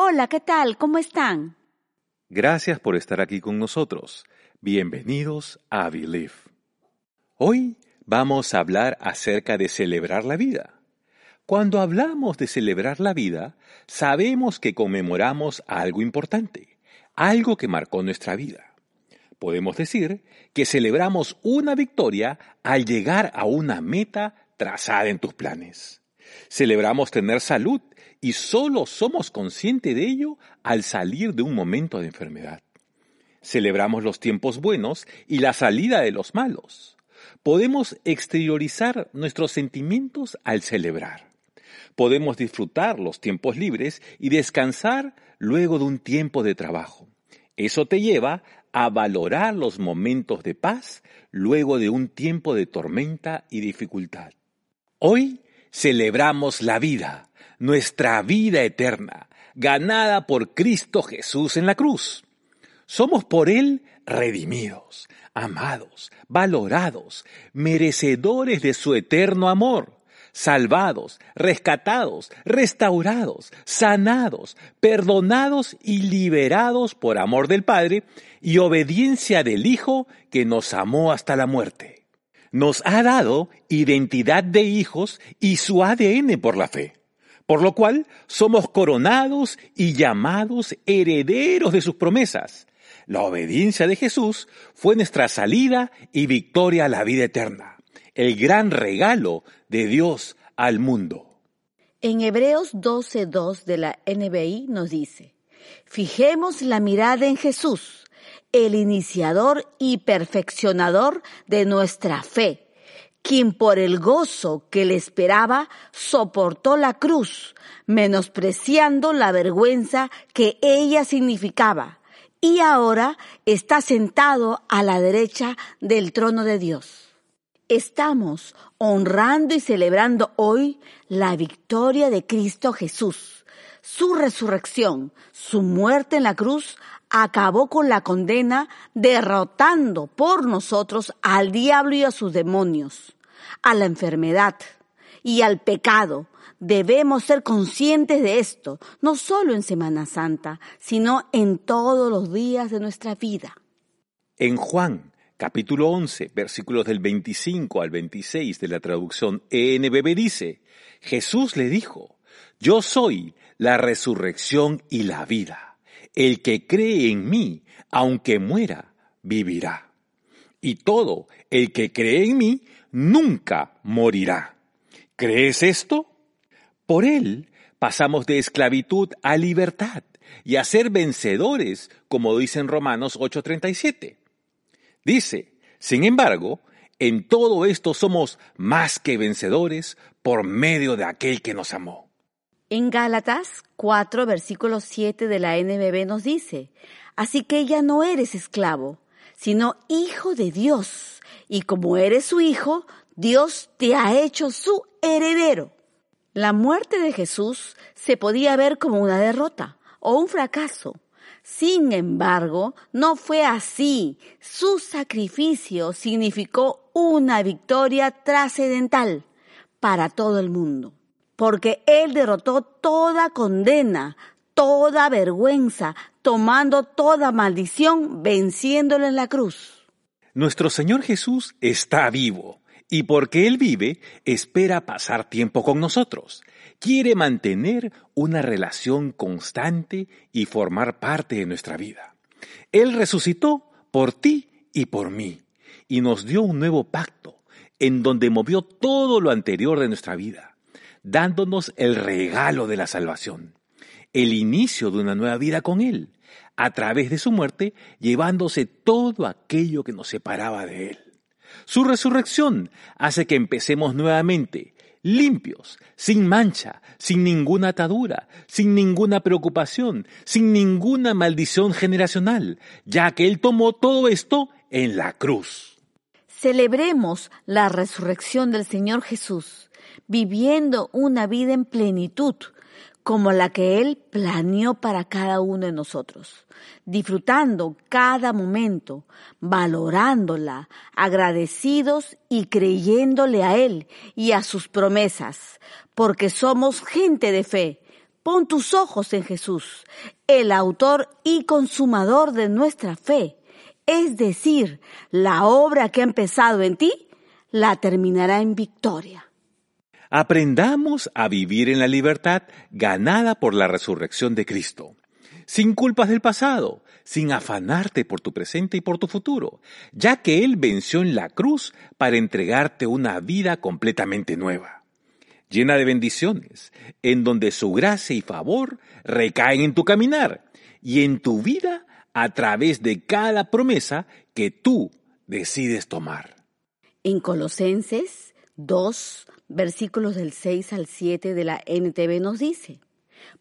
Hola, ¿qué tal? ¿Cómo están? Gracias por estar aquí con nosotros. Bienvenidos a Believe. Hoy vamos a hablar acerca de celebrar la vida. Cuando hablamos de celebrar la vida, sabemos que conmemoramos algo importante, algo que marcó nuestra vida. Podemos decir que celebramos una victoria al llegar a una meta trazada en tus planes. Celebramos tener salud y solo somos conscientes de ello al salir de un momento de enfermedad. Celebramos los tiempos buenos y la salida de los malos. Podemos exteriorizar nuestros sentimientos al celebrar. Podemos disfrutar los tiempos libres y descansar luego de un tiempo de trabajo. Eso te lleva a valorar los momentos de paz luego de un tiempo de tormenta y dificultad. Hoy celebramos la vida, nuestra vida eterna, ganada por Cristo Jesús en la cruz. Somos por Él redimidos, amados, valorados, merecedores de su eterno amor, salvados, rescatados, restaurados, sanados, perdonados y liberados por amor del Padre y obediencia del Hijo que nos amó hasta la muerte. Nos ha dado identidad de hijos y su ADN por la fe por lo cual somos coronados y llamados herederos de sus promesas. La obediencia de Jesús fue nuestra salida y victoria a la vida eterna, el gran regalo de Dios al mundo. En Hebreos 12.2 de la NBI nos dice, fijemos la mirada en Jesús, el iniciador y perfeccionador de nuestra fe quien por el gozo que le esperaba soportó la cruz, menospreciando la vergüenza que ella significaba, y ahora está sentado a la derecha del trono de Dios. Estamos honrando y celebrando hoy la victoria de Cristo Jesús. Su resurrección, su muerte en la cruz, acabó con la condena derrotando por nosotros al diablo y a sus demonios, a la enfermedad y al pecado. Debemos ser conscientes de esto, no solo en Semana Santa, sino en todos los días de nuestra vida. En Juan, capítulo 11, versículos del 25 al 26 de la traducción ENBB dice, Jesús le dijo, Yo soy la resurrección y la vida. El que cree en mí, aunque muera, vivirá. Y todo el que cree en mí, nunca morirá. ¿Crees esto? Por él pasamos de esclavitud a libertad y a ser vencedores, como dice en Romanos 8:37. Dice, sin embargo, en todo esto somos más que vencedores por medio de aquel que nos amó. En Gálatas 4, versículo 7 de la NBB nos dice, así que ya no eres esclavo, sino hijo de Dios, y como eres su hijo, Dios te ha hecho su heredero. La muerte de Jesús se podía ver como una derrota o un fracaso. Sin embargo, no fue así. Su sacrificio significó una victoria trascendental para todo el mundo porque Él derrotó toda condena, toda vergüenza, tomando toda maldición, venciéndolo en la cruz. Nuestro Señor Jesús está vivo y porque Él vive, espera pasar tiempo con nosotros. Quiere mantener una relación constante y formar parte de nuestra vida. Él resucitó por ti y por mí y nos dio un nuevo pacto en donde movió todo lo anterior de nuestra vida dándonos el regalo de la salvación, el inicio de una nueva vida con Él, a través de su muerte, llevándose todo aquello que nos separaba de Él. Su resurrección hace que empecemos nuevamente, limpios, sin mancha, sin ninguna atadura, sin ninguna preocupación, sin ninguna maldición generacional, ya que Él tomó todo esto en la cruz. Celebremos la resurrección del Señor Jesús, viviendo una vida en plenitud, como la que Él planeó para cada uno de nosotros, disfrutando cada momento, valorándola, agradecidos y creyéndole a Él y a sus promesas, porque somos gente de fe. Pon tus ojos en Jesús, el autor y consumador de nuestra fe, es decir, la obra que ha empezado en ti, la terminará en victoria. Aprendamos a vivir en la libertad ganada por la resurrección de Cristo, sin culpas del pasado, sin afanarte por tu presente y por tu futuro, ya que Él venció en la cruz para entregarte una vida completamente nueva, llena de bendiciones, en donde su gracia y favor recaen en tu caminar y en tu vida a través de cada promesa que tú decides tomar. En Colosenses 2, versículos del 6 al 7 de la NTV nos dice,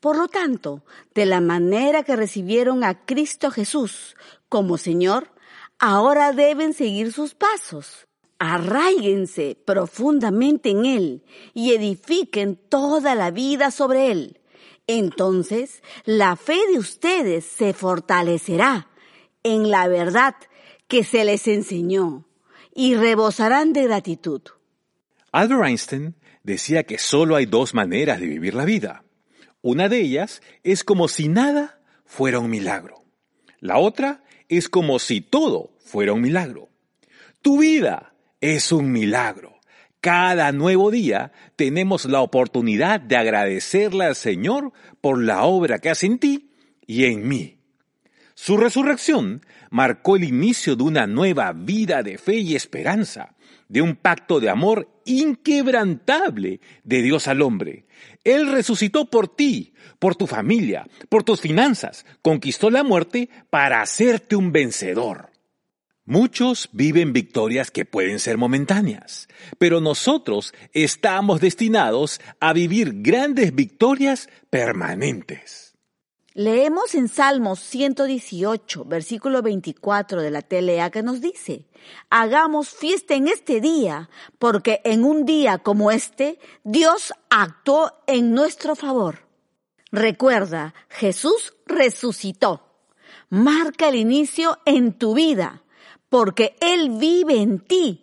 por lo tanto, de la manera que recibieron a Cristo Jesús como Señor, ahora deben seguir sus pasos. Arraíguense profundamente en Él y edifiquen toda la vida sobre Él. Entonces, la fe de ustedes se fortalecerá en la verdad que se les enseñó y rebosarán de gratitud. Albert Einstein decía que solo hay dos maneras de vivir la vida. Una de ellas es como si nada fuera un milagro. La otra es como si todo fuera un milagro. Tu vida es un milagro. Cada nuevo día tenemos la oportunidad de agradecerle al Señor por la obra que hace en ti y en mí. Su resurrección marcó el inicio de una nueva vida de fe y esperanza, de un pacto de amor inquebrantable de Dios al hombre. Él resucitó por ti, por tu familia, por tus finanzas, conquistó la muerte para hacerte un vencedor. Muchos viven victorias que pueden ser momentáneas, pero nosotros estamos destinados a vivir grandes victorias permanentes. Leemos en Salmos 118, versículo 24 de la TLA que nos dice, hagamos fiesta en este día, porque en un día como este, Dios actuó en nuestro favor. Recuerda, Jesús resucitó. Marca el inicio en tu vida, porque Él vive en ti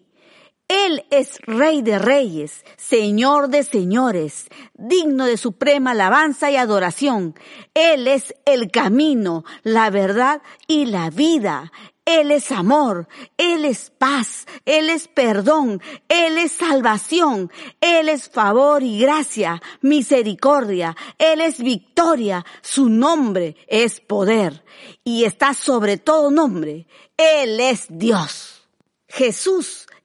él es Rey de Reyes, Señor de Señores, digno de suprema alabanza y adoración. Él es el camino, la verdad y la vida. Él es amor, Él es paz, Él es perdón, Él es salvación, Él es favor y gracia, misericordia, Él es victoria, su nombre es poder y está sobre todo nombre. Él es Dios. Jesús